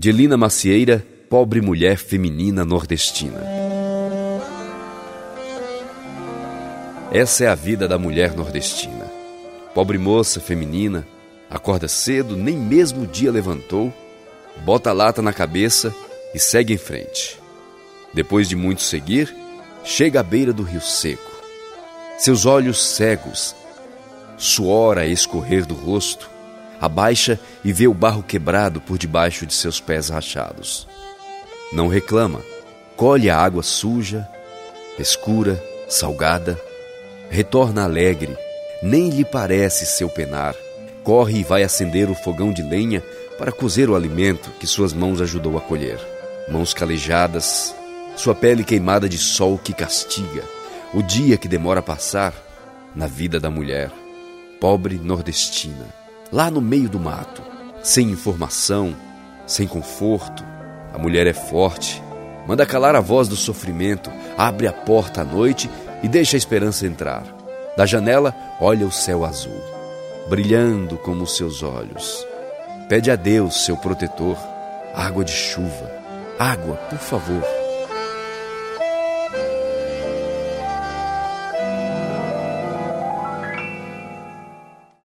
de Lina Macieira, pobre mulher feminina nordestina. Essa é a vida da mulher nordestina. Pobre moça feminina, acorda cedo, nem mesmo o dia levantou, bota a lata na cabeça e segue em frente. Depois de muito seguir, chega à beira do rio seco. Seus olhos cegos, suor a escorrer do rosto, abaixa e vê o barro quebrado por debaixo de seus pés rachados. Não reclama, colhe a água suja, escura, salgada, retorna alegre, nem lhe parece seu penar, corre e vai acender o fogão de lenha para cozer o alimento que suas mãos ajudou a colher. Mãos calejadas, sua pele queimada de sol que castiga, o dia que demora a passar na vida da mulher, pobre nordestina, lá no meio do mato, sem informação, sem conforto. A mulher é forte, manda calar a voz do sofrimento, abre a porta à noite e deixa a esperança entrar. Da janela, olha o céu azul, brilhando como seus olhos. Pede a Deus, seu protetor, água de chuva. Água, por favor.